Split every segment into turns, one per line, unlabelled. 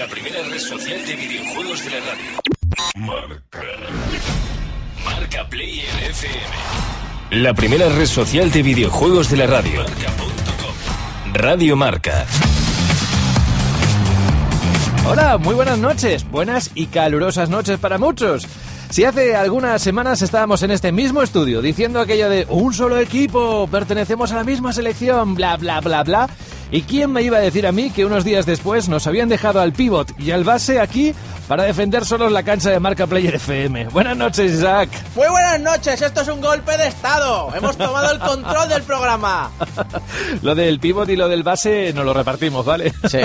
La primera red social de videojuegos de la radio. Marca. Marca Player FM. La primera red social de videojuegos de la radio. Marca.com. Radio Marca.
Hola, muy buenas noches. Buenas y calurosas noches para muchos. Si hace algunas semanas estábamos en este mismo estudio diciendo aquello de un solo equipo, pertenecemos a la misma selección, bla, bla, bla, bla, ¿y quién me iba a decir a mí que unos días después nos habían dejado al pivot y al base aquí para defender solos la cancha de marca Player FM? Buenas noches, Isaac.
Muy buenas noches, esto es un golpe de estado. Hemos tomado el control del programa.
lo del pivot y lo del base nos lo repartimos, ¿vale?
Sí,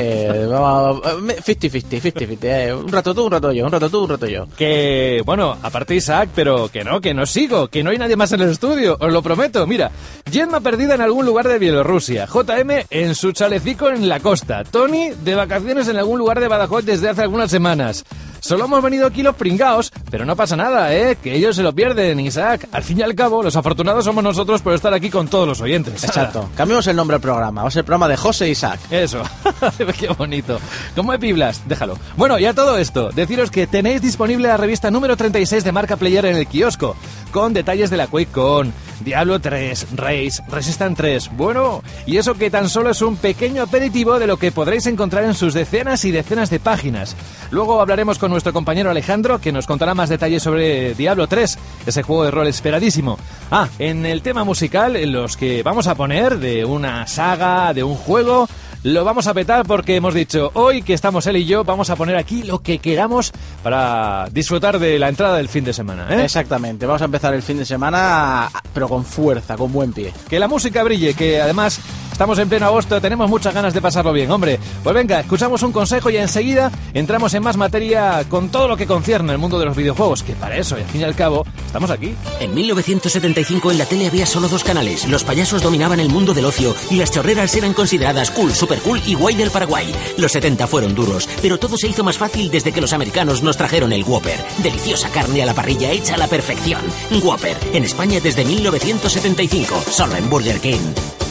vamos, 50-50, 50-50. eh. Un rato tú, un rato yo, un rato tú, un rato yo.
Que, bueno, aparte Isaac, pero que no, que no sigo, que no hay nadie más en el estudio, os lo prometo. Mira, Gemma perdida en algún lugar de Bielorrusia, JM en su chalecico en la costa, Tony de vacaciones en algún lugar de Badajoz desde hace algunas semanas. Solo hemos venido aquí los pringaos, pero no pasa nada, ¿eh? Que ellos se lo pierden, Isaac. Al fin y al cabo, los afortunados somos nosotros por estar aquí con todos los oyentes.
Exacto. Cambiamos el nombre al programa. Va a ser el programa de José Isaac.
Eso, qué bonito. ¿Cómo de piblas? Déjalo. Bueno, y a todo esto, deciros que tenéis disponible la revista número 36 de Marca Player en el kiosco, con detalles de la QuakeCon, Diablo 3, Race, Resistant 3. Bueno, y eso que tan solo es un pequeño aperitivo de lo que podréis encontrar en sus decenas y decenas de páginas. Luego hablaremos con nuestro compañero Alejandro, que nos contará más detalles sobre Diablo 3, ese juego de rol esperadísimo. Ah, en el tema musical, en los que vamos a poner de una saga, de un juego, lo vamos a petar porque hemos dicho hoy que estamos él y yo, vamos a poner aquí lo que queramos para disfrutar de la entrada del fin de semana. ¿eh?
Exactamente. Vamos a empezar el fin de semana, pero con fuerza, con buen pie.
Que la música brille, que además estamos en pleno agosto, tenemos muchas ganas de pasarlo bien, hombre. Pues venga, escuchamos un consejo y enseguida entramos en más materia con todo lo que concierne al mundo de los videojuegos, que para eso, y al fin y al cabo, estamos aquí.
En 1975 en la tele había solo dos canales. Los payasos dominaban el mundo del ocio y las chorreras eran consideradas cool, super cool y guay del Paraguay. Los 70 fueron duros, pero todo se hizo más fácil desde que los americanos nos trajeron el Whopper. Deliciosa carne a la parrilla hecha a la perfección. Whopper, en España desde 1975, solo en Burger King.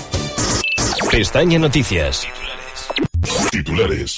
Pestaña Noticias. Titulares.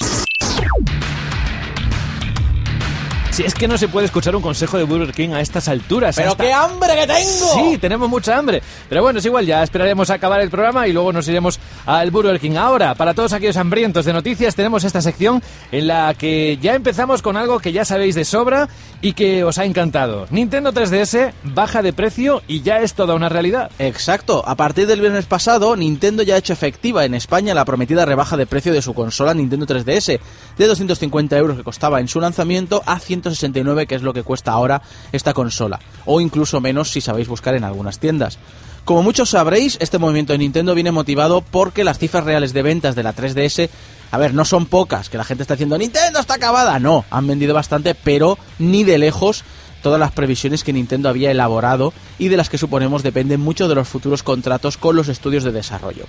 Si es que no se puede escuchar un consejo de Burger King a estas alturas.
¡Pero
hasta-
qué hambre que tengo!
Sí, tenemos mucha hambre. Pero bueno, es igual, ya esperaremos a acabar el programa y luego nos iremos al Burger King. Ahora, para todos aquellos hambrientos de noticias, tenemos esta sección en la que ya empezamos con algo que ya sabéis de sobra y que os ha encantado. Nintendo 3DS baja de precio y ya es toda una realidad.
Exacto, a partir del viernes pasado, Nintendo ya ha hecho efectiva en España la prometida rebaja de precio de su consola Nintendo 3DS, de 250 euros que costaba en su lanzamiento a 169 que es lo que cuesta ahora esta consola, o incluso menos si sabéis buscar en algunas tiendas. Como muchos sabréis, este movimiento de Nintendo viene motivado porque las cifras reales de ventas de la 3DS, a ver, no son pocas, que la gente está diciendo Nintendo está acabada, no, han vendido bastante, pero ni de lejos todas las previsiones que Nintendo había elaborado y de las que suponemos dependen mucho de los futuros contratos con los estudios de desarrollo.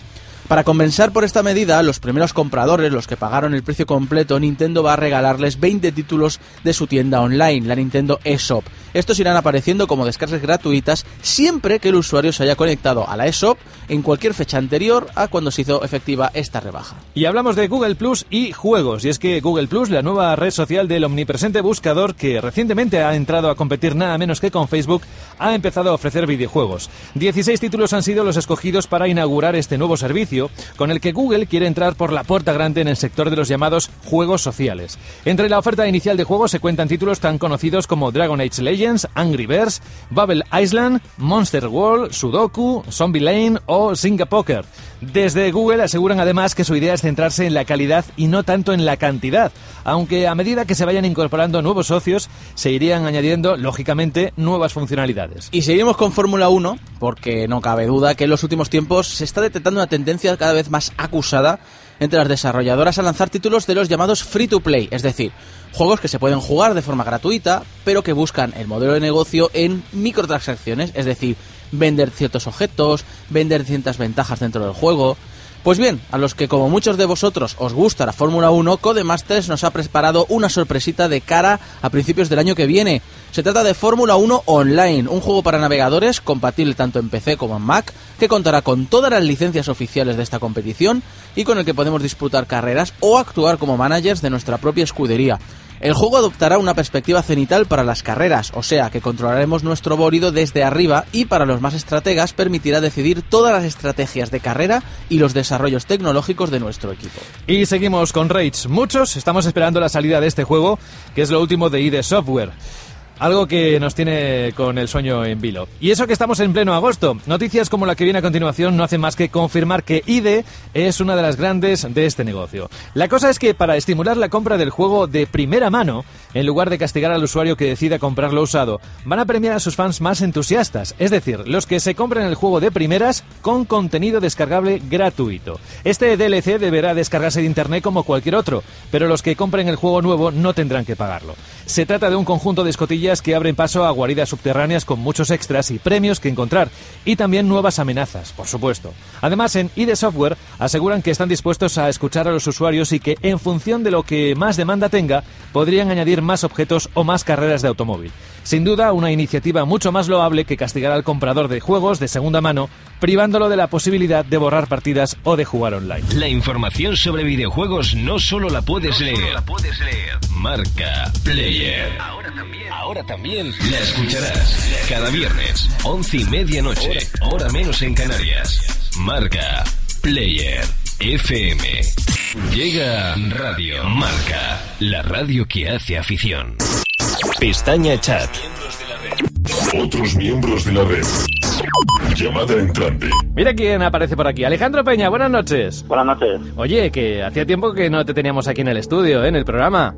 Para compensar por esta medida, los primeros compradores, los que pagaron el precio completo, Nintendo va a regalarles 20 títulos de su tienda online, la Nintendo eShop. Estos irán apareciendo como descargas gratuitas siempre que el usuario se haya conectado a la eShop en cualquier fecha anterior a cuando se hizo efectiva esta rebaja.
Y hablamos de Google Plus y juegos. Y es que Google Plus, la nueva red social del omnipresente buscador que recientemente ha entrado a competir nada menos que con Facebook, ha empezado a ofrecer videojuegos. 16 títulos han sido los escogidos para inaugurar este nuevo servicio, con el que Google quiere entrar por la puerta grande en el sector de los llamados juegos sociales. Entre la oferta inicial de juegos se cuentan títulos tan conocidos como Dragon Age Legends, Angry Birds, Bubble Island, Monster World, Sudoku, Zombie Lane o Zynga Poker. Desde Google aseguran además que su idea es centrarse en la calidad y no tanto en la cantidad, aunque a medida que se vayan incorporando nuevos socios, se irían añadiendo, lógicamente, nuevas funcionalidades.
Y seguimos con Fórmula 1, porque no cabe duda que en los últimos tiempos se está detectando una tendencia cada vez más acusada entre las desarrolladoras a lanzar títulos de los llamados free to play, es decir, juegos que se pueden jugar de forma gratuita, pero que buscan el modelo de negocio en microtransacciones, es decir, vender ciertos objetos, vender ciertas ventajas dentro del juego. Pues bien, a los que como muchos de vosotros os gusta la Fórmula 1, Codemasters nos ha preparado una sorpresita de cara a principios del año que viene. Se trata de Fórmula 1 Online, un juego para navegadores compatible tanto en PC como en Mac, que contará con todas las licencias oficiales de esta competición y con el que podemos disputar carreras o actuar como managers de nuestra propia escudería. El juego adoptará una perspectiva cenital para las carreras, o sea que controlaremos nuestro bólido desde arriba y para los más estrategas permitirá decidir todas las estrategias de carrera y los desarrollos tecnológicos de nuestro equipo.
Y seguimos con Rage. Muchos estamos esperando la salida de este juego, que es lo último de ID Software. Algo que nos tiene con el sueño en vilo. Y eso que estamos en pleno agosto. Noticias como la que viene a continuación no hacen más que confirmar que IDE es una de las grandes de este negocio. La cosa es que para estimular la compra del juego de primera mano, en lugar de castigar al usuario que decida comprarlo usado, van a premiar a sus fans más entusiastas, es decir, los que se compren el juego de primeras con contenido descargable gratuito. Este DLC deberá descargarse de internet como cualquier otro, pero los que compren el juego nuevo no tendrán que pagarlo. Se trata de un conjunto de escotillas que abren paso a guaridas subterráneas con muchos extras y premios que encontrar, y también nuevas amenazas, por supuesto. Además, en ID Software aseguran que están dispuestos a escuchar a los usuarios y que, en función de lo que más demanda tenga, podrían añadir más objetos o más carreras de automóvil. Sin duda, una iniciativa mucho más loable que castigar al comprador de juegos de segunda mano, privándolo de la posibilidad de borrar partidas o de jugar online.
La información sobre videojuegos no solo la puedes leer, la puedes leer. Marca Player. Ahora también. Ahora también la escucharás cada viernes, once y media noche, hora menos en Canarias. Marca Player FM. Llega Radio Marca, la radio que hace afición. Pestaña Chat.
Otros miembros de la red. Llamada entrante.
Mira quién aparece por aquí. Alejandro Peña, buenas noches.
Buenas noches.
Oye, que hacía tiempo que no te teníamos aquí en el estudio, ¿eh? en el programa.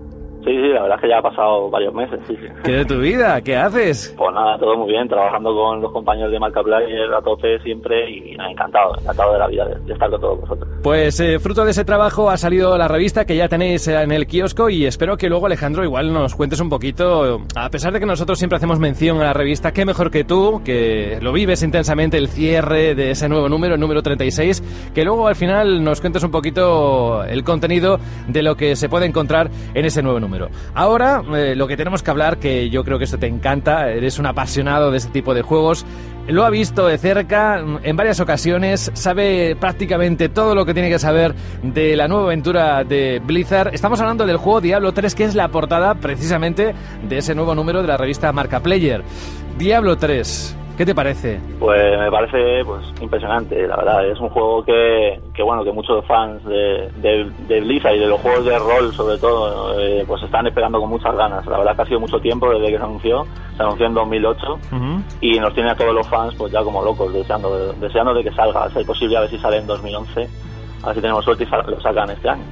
La verdad es que ya ha pasado varios meses, sí, sí.
¿Qué de tu vida? ¿Qué haces?
Pues nada, todo muy bien, trabajando con los compañeros de Marca Player a tope siempre y encantado, encantado de la vida de, de estar con todos vosotros.
Pues eh, fruto de ese trabajo ha salido la revista que ya tenéis en el kiosco y espero que luego Alejandro igual nos cuentes un poquito, a pesar de que nosotros siempre hacemos mención a la revista, qué mejor que tú, que lo vives intensamente el cierre de ese nuevo número, el número 36, que luego al final nos cuentes un poquito el contenido de lo que se puede encontrar en ese nuevo número. Ahora, eh, lo que tenemos que hablar, que yo creo que esto te encanta, eres un apasionado de este tipo de juegos, lo ha visto de cerca en varias ocasiones, sabe prácticamente todo lo que tiene que saber de la nueva aventura de Blizzard. Estamos hablando del juego Diablo 3, que es la portada precisamente de ese nuevo número de la revista Marca Player. Diablo 3, ¿Qué te parece?
Pues me parece pues impresionante, la verdad. Es un juego que, que bueno, que muchos fans de, de, de, Blizzard y de los juegos de rol, sobre todo, eh, pues están esperando con muchas ganas. La verdad que ha sido mucho tiempo desde que se anunció. Se anunció en 2008 uh -huh. y nos tiene a todos los fans pues ya como locos, deseando, deseando de que salga. A ser posible a ver si sale en 2011. A ver si tenemos suerte y lo sacan este año.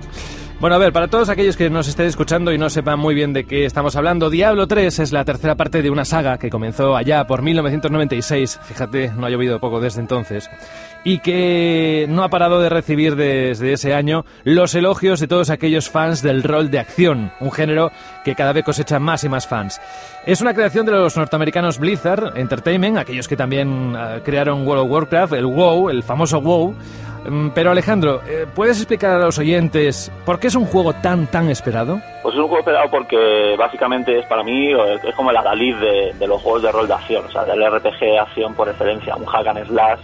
Bueno, a ver, para todos aquellos que nos estén escuchando y no sepan muy bien de qué estamos hablando, Diablo 3 es la tercera parte de una saga que comenzó allá por 1996, fíjate, no ha llovido poco desde entonces, y que no ha parado de recibir desde ese año los elogios de todos aquellos fans del rol de acción, un género que cada vez cosecha más y más fans. Es una creación de los norteamericanos Blizzard Entertainment, aquellos que también uh, crearon World of Warcraft, el WoW, el famoso WoW, pero Alejandro, eh, ¿puedes explicar a los oyentes por qué es un juego tan, tan esperado?
Pues es un juego esperado porque básicamente es para mí, es como el adalid de, de los juegos de rol de acción, o sea, del RPG acción por excelencia, un hack and slash,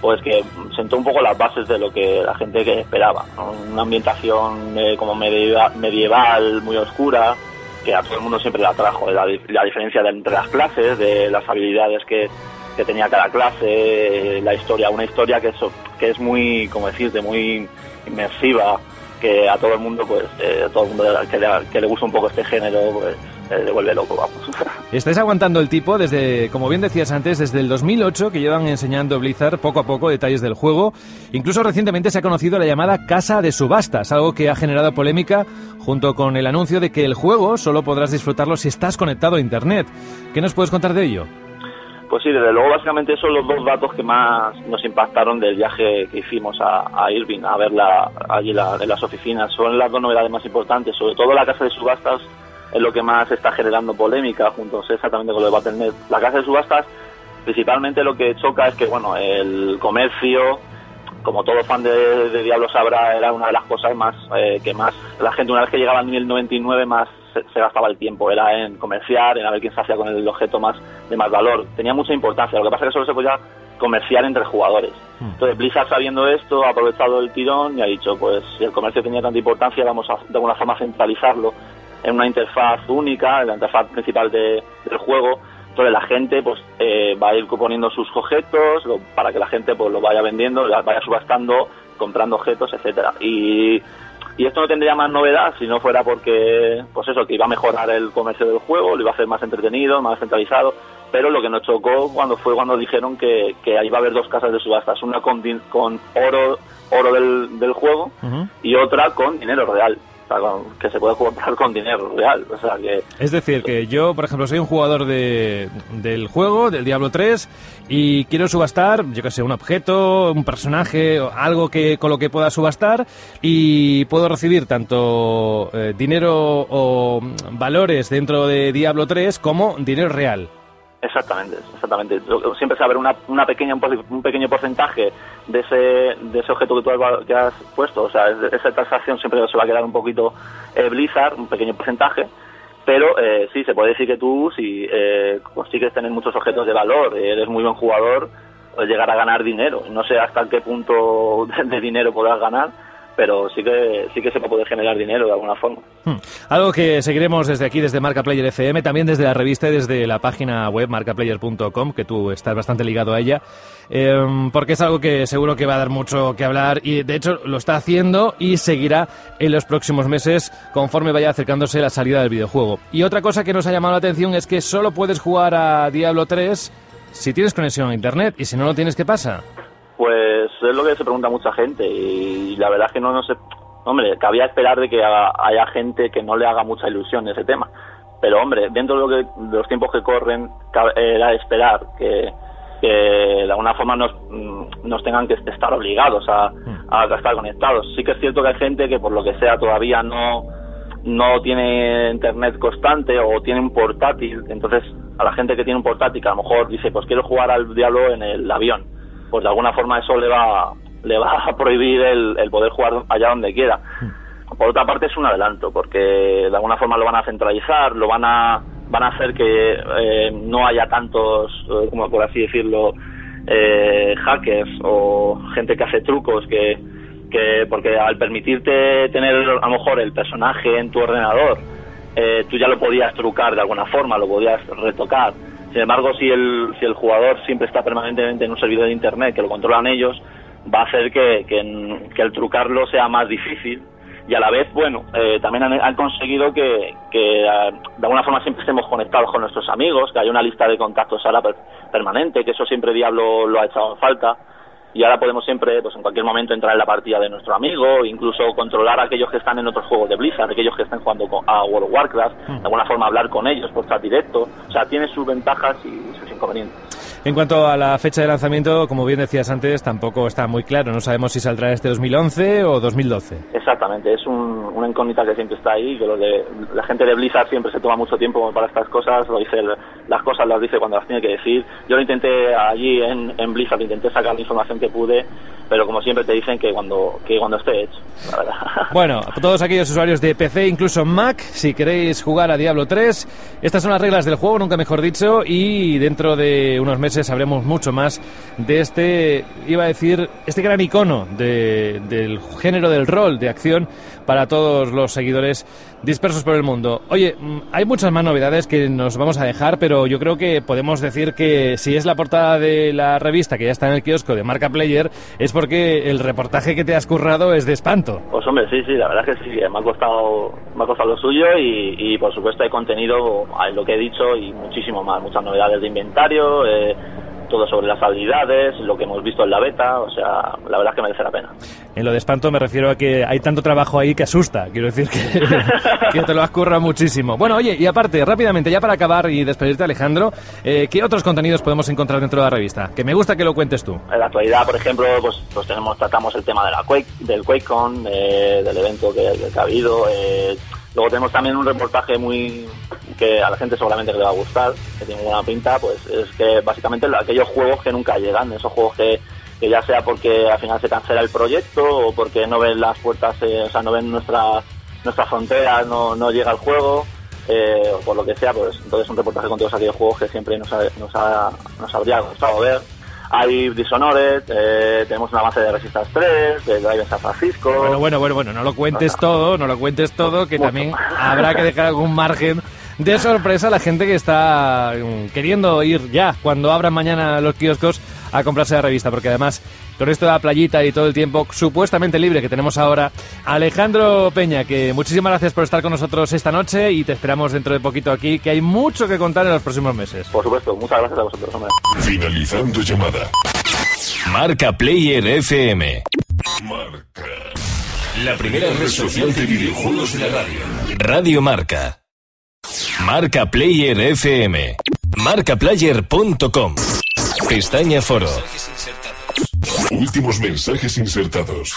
pues que sentó un poco las bases de lo que la gente que esperaba, una ambientación eh, como medieval, medieval, muy oscura, que a todo el mundo siempre le atrajo, la, la diferencia de, entre las clases, de las habilidades que que tenía cada clase, la historia, una historia que es, que es muy, como decirte, muy inmersiva, que a todo el mundo, pues, eh, todo el mundo que le, que le gusta un poco este género, pues, eh, le vuelve loco, vamos.
Estáis aguantando el tipo desde, como bien decías antes, desde el 2008 que llevan enseñando Blizzard poco a poco detalles del juego. Incluso recientemente se ha conocido la llamada casa de subastas, algo que ha generado polémica junto con el anuncio de que el juego solo podrás disfrutarlo si estás conectado a Internet. ¿Qué nos puedes contar de ello?
Pues sí, desde luego, básicamente son los dos datos que más nos impactaron del viaje que hicimos a, a Irving, a verla allí la, en las oficinas. Son las dos novedades más importantes, sobre todo la casa de subastas es lo que más está generando polémica, junto exactamente con lo de Battle.net. La casa de subastas, principalmente lo que choca es que, bueno, el comercio como todo fan de, de Diablo sabrá, era una de las cosas más eh, que más la gente una vez que llegaba al nivel 99 más se, se, gastaba el tiempo, era en comerciar, en a ver quién se hacía con el objeto más de más valor. Tenía mucha importancia, lo que pasa es que solo se podía comerciar entre jugadores. Entonces Blizzard sabiendo esto ha aprovechado el tirón y ha dicho, pues si el comercio tenía tanta importancia, vamos a de alguna forma centralizarlo en una interfaz única, en la interfaz principal de, del juego. Entonces la gente pues eh, va a ir poniendo sus objetos lo, para que la gente pues lo vaya vendiendo, vaya subastando, comprando objetos, etcétera. Y, y esto no tendría más novedad si no fuera porque, pues eso, que iba a mejorar el comercio del juego, lo iba a hacer más entretenido, más centralizado pero lo que nos chocó cuando fue cuando dijeron que, que ahí va a haber dos casas de subastas, una con, con oro oro del, del juego uh -huh. y otra con dinero real. Con, que se puede comprar con dinero real. O sea, que...
Es decir, que yo, por ejemplo, soy un jugador de, del juego, del Diablo 3, y quiero subastar, yo que sé, un objeto, un personaje, algo que con lo que pueda subastar, y puedo recibir tanto eh, dinero o valores dentro de Diablo 3 como dinero real.
Exactamente, exactamente. Siempre se va a haber una, una pequeña, un pequeño porcentaje de ese, de ese objeto que tú has, puesto. O sea, esa transacción siempre se va a quedar un poquito eh, Blizzard, un pequeño porcentaje. Pero eh, sí, se puede decir que tú, si eh, consigues tener muchos objetos de valor, eres muy buen jugador, puedes llegar a ganar dinero. No sé hasta qué punto de dinero podrás ganar pero sí que sí que se va a poder generar dinero de alguna forma.
Hmm. Algo que seguiremos desde aquí, desde Marca Player FM, también desde la revista y desde la página web marcaplayer.com, que tú estás bastante ligado a ella, eh, porque es algo que seguro que va a dar mucho que hablar y de hecho lo está haciendo y seguirá en los próximos meses conforme vaya acercándose la salida del videojuego. Y otra cosa que nos ha llamado la atención es que solo puedes jugar a Diablo 3 si tienes conexión a internet y si no lo tienes, ¿qué pasa?
Pues es lo que se pregunta mucha gente y la verdad es que no, no sé, hombre, cabía esperar de que haya gente que no le haga mucha ilusión ese tema. Pero hombre, dentro de, lo que, de los tiempos que corren, era esperar que, que de alguna forma nos, nos tengan que estar obligados a, a estar conectados. Sí que es cierto que hay gente que por lo que sea todavía no, no tiene internet constante o tiene un portátil, entonces a la gente que tiene un portátil que a lo mejor dice pues quiero jugar al diablo en el avión pues de alguna forma eso le va le va a prohibir el, poder jugar allá donde quiera. Por otra parte es un adelanto porque de alguna forma lo van a centralizar, lo van a van a hacer que eh, no haya tantos, eh, como por así decirlo, eh, hackers o gente que hace trucos que, que porque al permitirte tener a lo mejor el personaje en tu ordenador, eh, tú ya lo podías trucar de alguna forma, lo podías retocar sin embargo, si el, si el jugador siempre está permanentemente en un servidor de Internet que lo controlan ellos, va a hacer que, el trucarlo sea más difícil. Y a la vez, bueno, eh, también han, conseguido que, uh, de alguna forma siempre estemos conectados con nuestros amigos, que haya una lista de contactos ahora per permanente, que eso siempre Diablo lo ha echado en falta y ahora podemos siempre, pues en cualquier momento entrar en la partida de nuestro amigo, incluso controlar a aquellos que están en otros juegos de Blizzard, aquellos que están jugando a World of Warcraft, de alguna forma hablar con ellos por chat directo, o sea, tiene sus ventajas y sus inconvenientes.
En cuanto a la fecha de lanzamiento, como bien decías antes, tampoco está muy claro. No sabemos si saldrá este 2011 o 2012.
Exactamente, es un, una incógnita que siempre está ahí, que lo de, la gente de Blizzard siempre se toma mucho tiempo para estas cosas, lo dice, las cosas las dice cuando las tiene que decir. Yo lo intenté allí en, en Blizzard, intenté sacar la información que pude, pero como siempre te dicen que cuando, que cuando esté hecho, la verdad.
Bueno, todos aquellos usuarios de PC, incluso Mac, si queréis jugar a Diablo 3, estas son las reglas del juego, nunca mejor dicho, y dentro de unos meses sabremos mucho más de este, iba a decir, este gran icono de, del género del rol de acción para todos los seguidores dispersos por el mundo. Oye, hay muchas más novedades que nos vamos a dejar, pero yo creo que podemos decir que si es la portada de la revista que ya está en el kiosco de Marca Player, es porque el reportaje que te has currado es de espanto.
Pues hombre, sí, sí, la verdad es que sí, me ha costado, me ha costado lo suyo y, y por supuesto hay contenido, hay lo que he dicho y muchísimo más, muchas novedades de inventario, eh, todo sobre las habilidades, lo que hemos visto en la beta, o sea, la verdad es que merece la pena.
En lo de espanto me refiero a que hay tanto trabajo ahí que asusta, quiero decir que, que te lo has currado muchísimo. Bueno, oye, y aparte, rápidamente, ya para acabar y despedirte Alejandro, eh, ¿qué otros contenidos podemos encontrar dentro de la revista? Que me gusta que lo cuentes tú.
En la actualidad, por ejemplo, pues, pues tenemos, tratamos el tema de la Quake, del QuakeCon, eh, del evento que, que ha habido, eh, Luego tenemos también un reportaje muy que a la gente seguramente le va a gustar, que tiene buena pinta, pues es que básicamente aquellos juegos que nunca llegan, esos juegos que, que ya sea porque al final se cancela el proyecto o porque no ven las puertas, eh, o sea, no ven nuestra, nuestra frontera, no, no llega el juego, eh, o por lo que sea, pues entonces un reportaje con todos aquellos juegos que siempre nos, ha- nos, ha- nos habría gustado ver. Hay Dishonored, eh, tenemos un avance de Resistance 3, de Drive San Francisco.
Bueno, bueno, bueno, bueno, no lo cuentes todo, no lo cuentes todo, que también habrá que dejar algún margen de sorpresa a la gente que está mm, queriendo ir ya, cuando abran mañana los kioscos, a comprarse la revista, porque además, con esto de la playita y todo el tiempo supuestamente libre que tenemos ahora, Alejandro Peña, que muchísimas gracias por estar con nosotros esta noche y te esperamos dentro de poquito aquí, que hay mucho que contar en los próximos meses.
Por supuesto, muchas gracias a vosotros, hombre.
Finalizando llamada.
Marca Player FM.
Marca.
La primera red social de videojuegos de la radio. Radio Marca. Marca Player FM. Marcaplayer.com. Pestaña Foro.
Últimos mensajes insertados.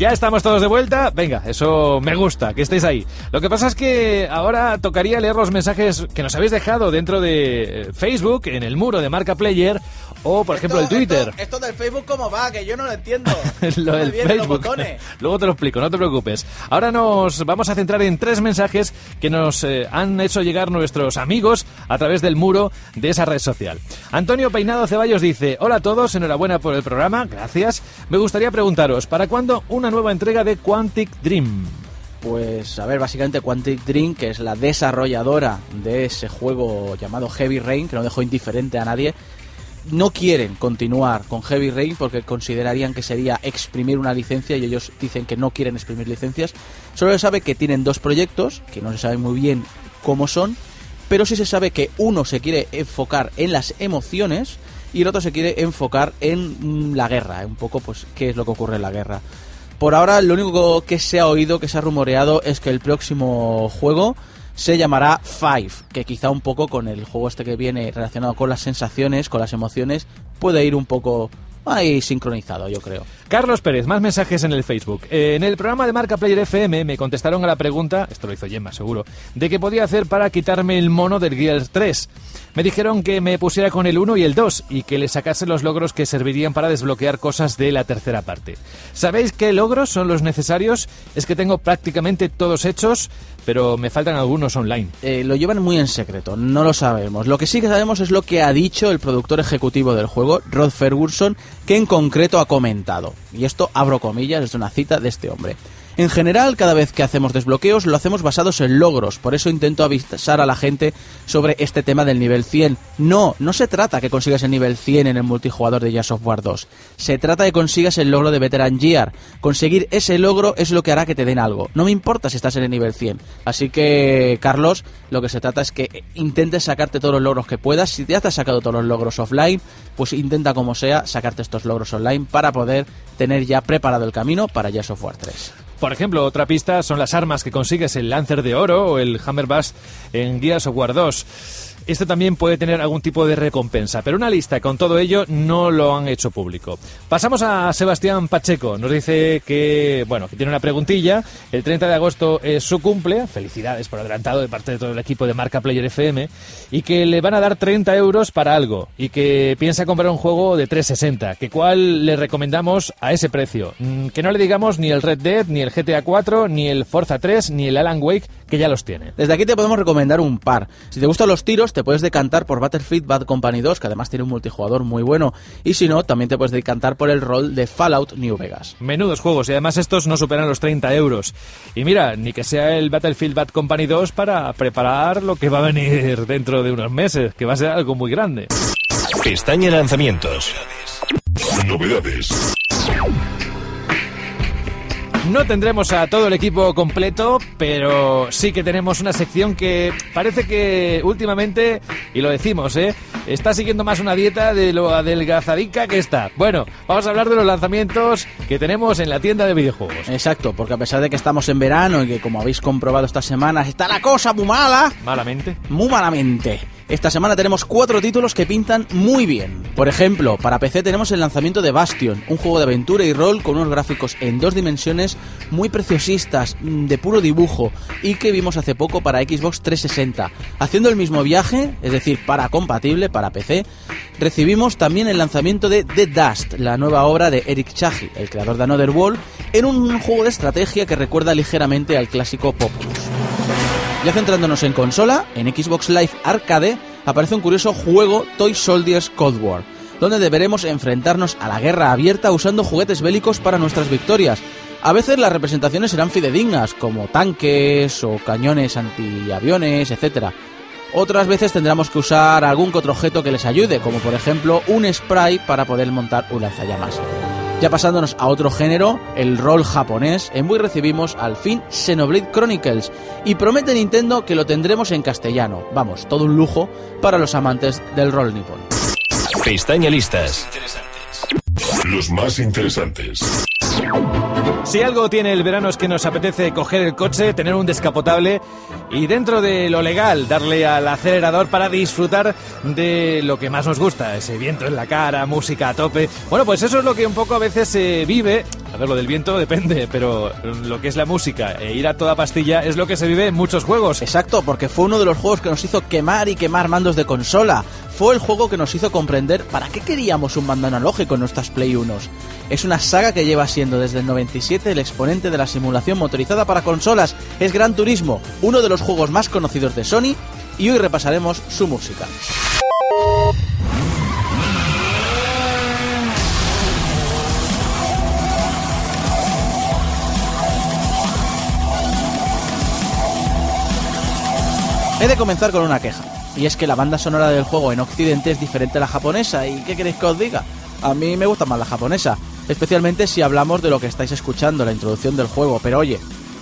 Ya estamos todos de vuelta. Venga, eso me gusta, que estéis ahí. Lo que pasa es que ahora tocaría leer los mensajes que nos habéis dejado dentro de eh, Facebook, en el muro de Marca Player, o por ejemplo el Twitter.
Esto, del Facebook, ¿cómo va? Que yo no lo entiendo.
lo del Facebook. Luego te lo explico, no te preocupes. Ahora nos vamos a centrar en tres mensajes que nos eh, han hecho llegar nuestros amigos a través del muro de esa red social. Antonio Peinado Ceballos dice, hola a todos, enhorabuena por el programa, gracias. Me gustaría preguntaros, ¿para cuándo una nueva entrega de Quantic Dream?
Pues a ver, básicamente Quantic Dream, que es la desarrolladora de ese juego llamado Heavy Rain, que no dejó indiferente a nadie, no quieren continuar con Heavy Rain porque considerarían que sería exprimir una licencia y ellos dicen que no quieren exprimir licencias. Solo se sabe que tienen dos proyectos, que no se sabe muy bien cómo son, pero sí se sabe que uno se quiere enfocar en las emociones y el otro se quiere enfocar en mm, la guerra, un poco pues qué es lo que ocurre en la guerra. Por ahora lo único que se ha oído, que se ha rumoreado es que el próximo juego se llamará Five, que quizá un poco con el juego este que viene relacionado con las sensaciones, con las emociones, puede ir un poco ahí sincronizado, yo creo.
Carlos Pérez, más mensajes en el Facebook. Eh, en el programa de Marca Player FM me contestaron a la pregunta, esto lo hizo Gemma seguro, de qué podía hacer para quitarme el mono del Gears 3. Me dijeron que me pusiera con el 1 y el 2 y que le sacase los logros que servirían para desbloquear cosas de la tercera parte. ¿Sabéis qué logros son los necesarios? Es que tengo prácticamente todos hechos, pero me faltan algunos online.
Eh, lo llevan muy en secreto, no lo sabemos. Lo que sí que sabemos es lo que ha dicho el productor ejecutivo del juego, Rod Ferguson, que en concreto ha comentado. Y esto abro comillas, es una cita de este hombre. En general, cada vez que hacemos desbloqueos lo hacemos basados en logros, por eso intento avisar a la gente sobre este tema del nivel 100. No, no se trata que consigas el nivel 100 en el multijugador de Jazz of War 2. Se trata de que consigas el logro de Veteran Gear. Conseguir ese logro es lo que hará que te den algo. No me importa si estás en el nivel 100. Así que, Carlos, lo que se trata es que intentes sacarte todos los logros que puedas. Si ya te has sacado todos los logros offline, pues intenta como sea sacarte estos logros online para poder tener ya preparado el camino para Jazz of War 3.
Por ejemplo, otra pista son las armas que consigues, el Lancer de Oro o el Hammer Bass en Gears of War 2. Esto también puede tener algún tipo de recompensa, pero una lista con todo ello no lo han hecho público. Pasamos a Sebastián Pacheco. Nos dice que, bueno, que tiene una preguntilla. El 30 de agosto es su cumple. Felicidades por adelantado de parte de todo el equipo de Marca Player FM. Y que le van a dar 30 euros para algo. Y que piensa comprar un juego de 360. Que cuál le recomendamos a ese precio. Mm, Que no le digamos ni el Red Dead, ni el GTA 4, ni el Forza 3, ni el Alan Wake, que ya los tiene.
Desde aquí te podemos recomendar un par. Si te gustan los tiros, te puedes decantar por Battlefield Bad Company 2, que además tiene un multijugador muy bueno. Y si no, también te puedes decantar por el rol de Fallout New Vegas.
Menudos juegos y además estos no superan los 30 euros. Y mira, ni que sea el Battlefield Bad Company 2 para preparar lo que va a venir dentro de unos meses, que va a ser algo muy grande.
Pestaña lanzamientos.
Novedades.
No tendremos a todo el equipo completo, pero sí que tenemos una sección que parece que últimamente, y lo decimos, ¿eh? está siguiendo más una dieta de lo adelgazadica que está. Bueno, vamos a hablar de los lanzamientos que tenemos en la tienda de videojuegos.
Exacto, porque a pesar de que estamos en verano y que como habéis comprobado estas semanas está la cosa muy mala,
Malamente.
muy malamente. Esta semana tenemos cuatro títulos que pintan muy bien. Por ejemplo, para PC tenemos el lanzamiento de Bastion, un juego de aventura y rol con unos gráficos en dos dimensiones muy preciosistas, mm, de puro dibujo, y que vimos hace poco para Xbox 360. Haciendo el mismo viaje, es decir, para compatible, para PC, recibimos también el lanzamiento de The Dust, la nueva obra de Eric Chahi, el creador de Another World, en un juego de estrategia que recuerda ligeramente al clásico Populous. Ya centrándonos en consola, en Xbox Live Arcade aparece un curioso juego Toy Soldiers Cold War, donde deberemos enfrentarnos a la guerra abierta usando juguetes bélicos para nuestras victorias. A veces las representaciones serán fidedignas, como tanques o cañones antiaviones, etc. Otras veces tendremos que usar algún otro objeto que les ayude, como por ejemplo un spray para poder montar un lanzallamas. Ya pasándonos a otro género, el rol japonés, en Wii recibimos al fin Xenoblade Chronicles y promete Nintendo que lo tendremos en castellano. Vamos, todo un lujo para los amantes del rol nipón.
Pestaña listas.
Los más interesantes.
Si algo tiene el verano es que nos apetece coger el coche, tener un descapotable y dentro de lo legal darle al acelerador para disfrutar de lo que más nos gusta, ese viento en la cara, música a tope. Bueno, pues eso es lo que un poco a veces se vive. A ver, lo del viento depende, pero lo que es la música e ir a toda pastilla es lo que se vive en muchos juegos.
Exacto, porque fue uno de los juegos que nos hizo quemar y quemar mandos de consola. Fue el juego que nos hizo comprender para qué queríamos un mando analógico en nuestras Play 1. Es una saga que lleva siendo desde el 97 el exponente de la simulación motorizada para consolas. Es Gran Turismo, uno de los juegos más conocidos de Sony, y hoy repasaremos su música. He de comenzar con una queja, y es que la banda sonora del juego en Occidente es diferente a la japonesa, ¿y qué queréis que os diga? A mí me gusta más la japonesa, especialmente si hablamos de lo que estáis escuchando, la introducción del juego, pero oye,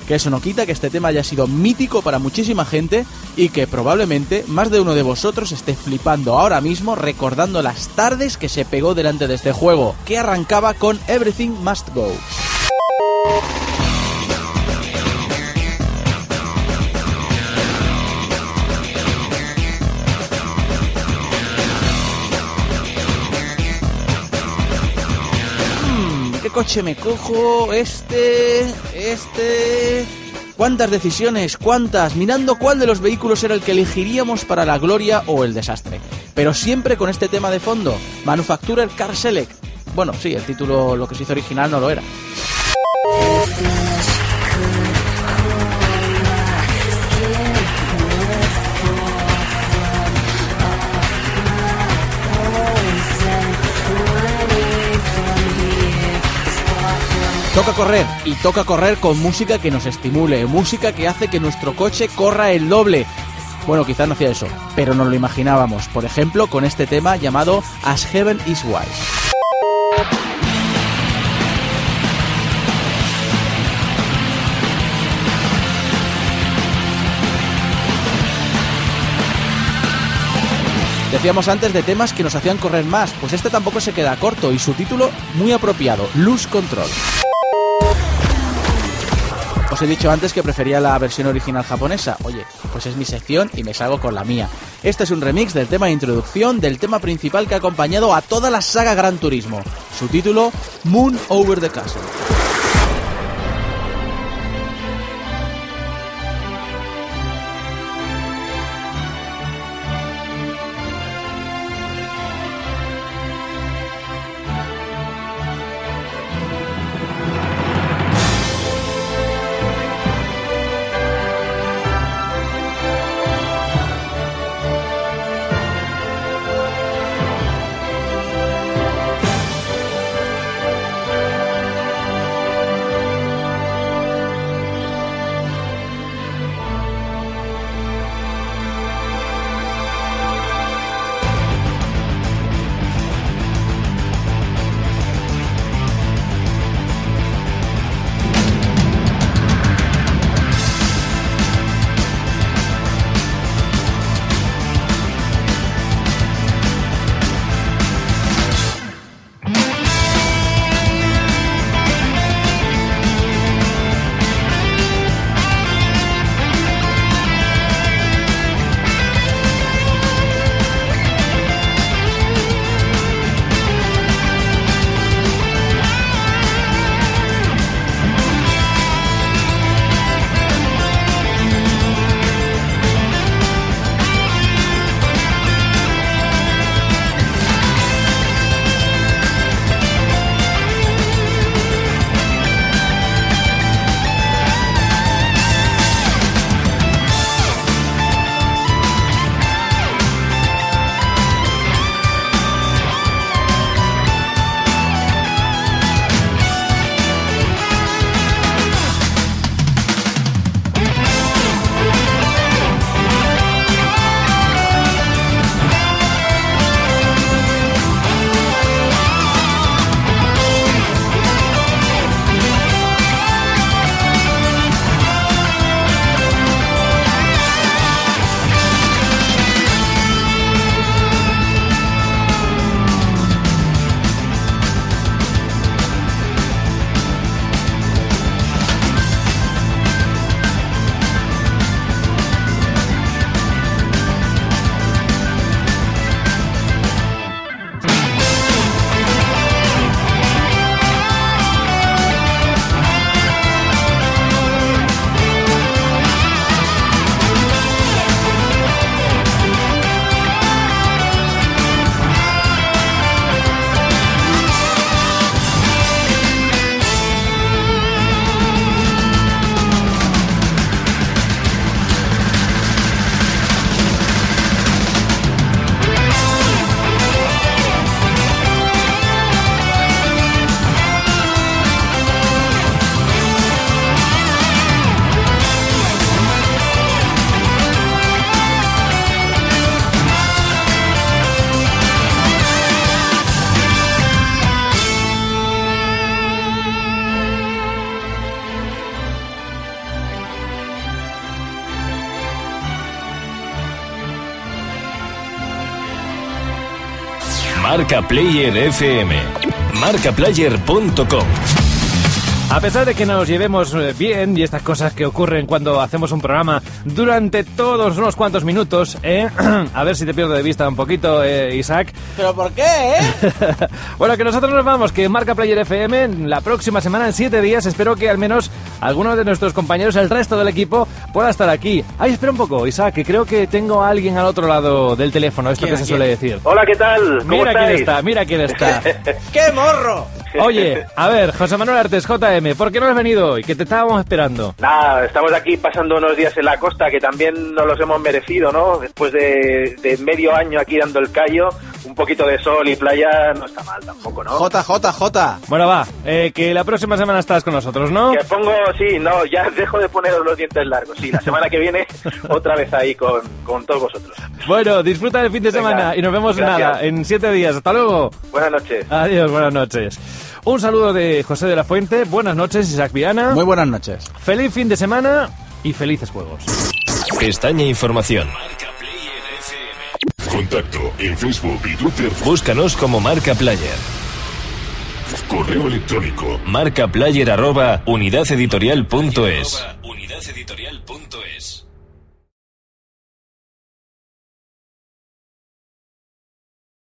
que eso no quita que este tema haya sido mítico para muchísima gente y que probablemente más de uno de vosotros esté flipando ahora mismo recordando las tardes que se pegó delante de este juego, que arrancaba con Everything Must Go. Coche me cojo? Este, este... ¿Cuántas decisiones? ¿Cuántas? Mirando cuál de los vehículos era el que elegiríamos para la gloria o el desastre. Pero siempre con este tema de fondo. Manufacturer Car Select. Bueno, sí, el título, lo que se hizo original no lo era. Toca correr y toca correr con música que nos estimule, música que hace que nuestro coche corra el doble. Bueno, quizás no hacía eso, pero nos lo imaginábamos, por ejemplo, con este tema llamado As Heaven is Wise. Decíamos antes de temas que nos hacían correr más, pues este tampoco se queda corto y su título muy apropiado, Lose Control. Os he dicho antes que prefería la versión original japonesa. Oye, pues es mi sección y me salgo con la mía. Este es un remix del tema de introducción del tema principal que ha acompañado a toda la saga Gran Turismo. Su título, Moon Over the Castle.
Marca Player FM. Marcaplayer.com.
A pesar de que nos llevemos eh, bien y estas cosas que ocurren cuando hacemos un programa durante todos unos cuantos minutos, ¿eh? a ver si te pierdo de vista un poquito, eh, Isaac.
¿Pero por qué, eh?
bueno, que nosotros nos vamos, que Marca Player FM la próxima semana, en siete días, espero que al menos alguno de nuestros compañeros, el resto del equipo, pueda estar aquí. Ay, espera un poco, Isaac, que creo que tengo a alguien al otro lado del teléfono, esto que se suele decir.
Hola, ¿qué tal? ¿Cómo
Mira quién
estáis?
está, mira quién está.
¡Qué morro!
Oye, a ver, José Manuel Artes, JM, ¿por qué no has venido hoy? Que te estábamos esperando.
Nada, estamos aquí pasando unos días en la costa que también nos los hemos merecido, ¿no? Después de, de medio año aquí dando el callo, un poquito de sol y playa no está mal tampoco, ¿no?
JJJ.
Bueno, va, eh, que la próxima semana estás con nosotros, ¿no?
Que pongo, sí, no, ya dejo de poneros los dientes largos. Sí, la semana que viene otra vez ahí con, con todos vosotros.
Bueno, disfruta del fin de
Venga,
semana y nos vemos
gracias.
nada en siete días. Hasta luego.
Buenas noches.
Adiós, buenas noches. Un saludo de José de la Fuente. Buenas noches, Isaac Viana.
Muy buenas noches.
Feliz fin de semana y felices juegos.
Pestaña Información.
Contacto en Facebook y Twitter.
Búscanos como Marca Player.
Correo electrónico.
Marcaplayer arroba unidadeditorial.es. Unidadeditorial.es.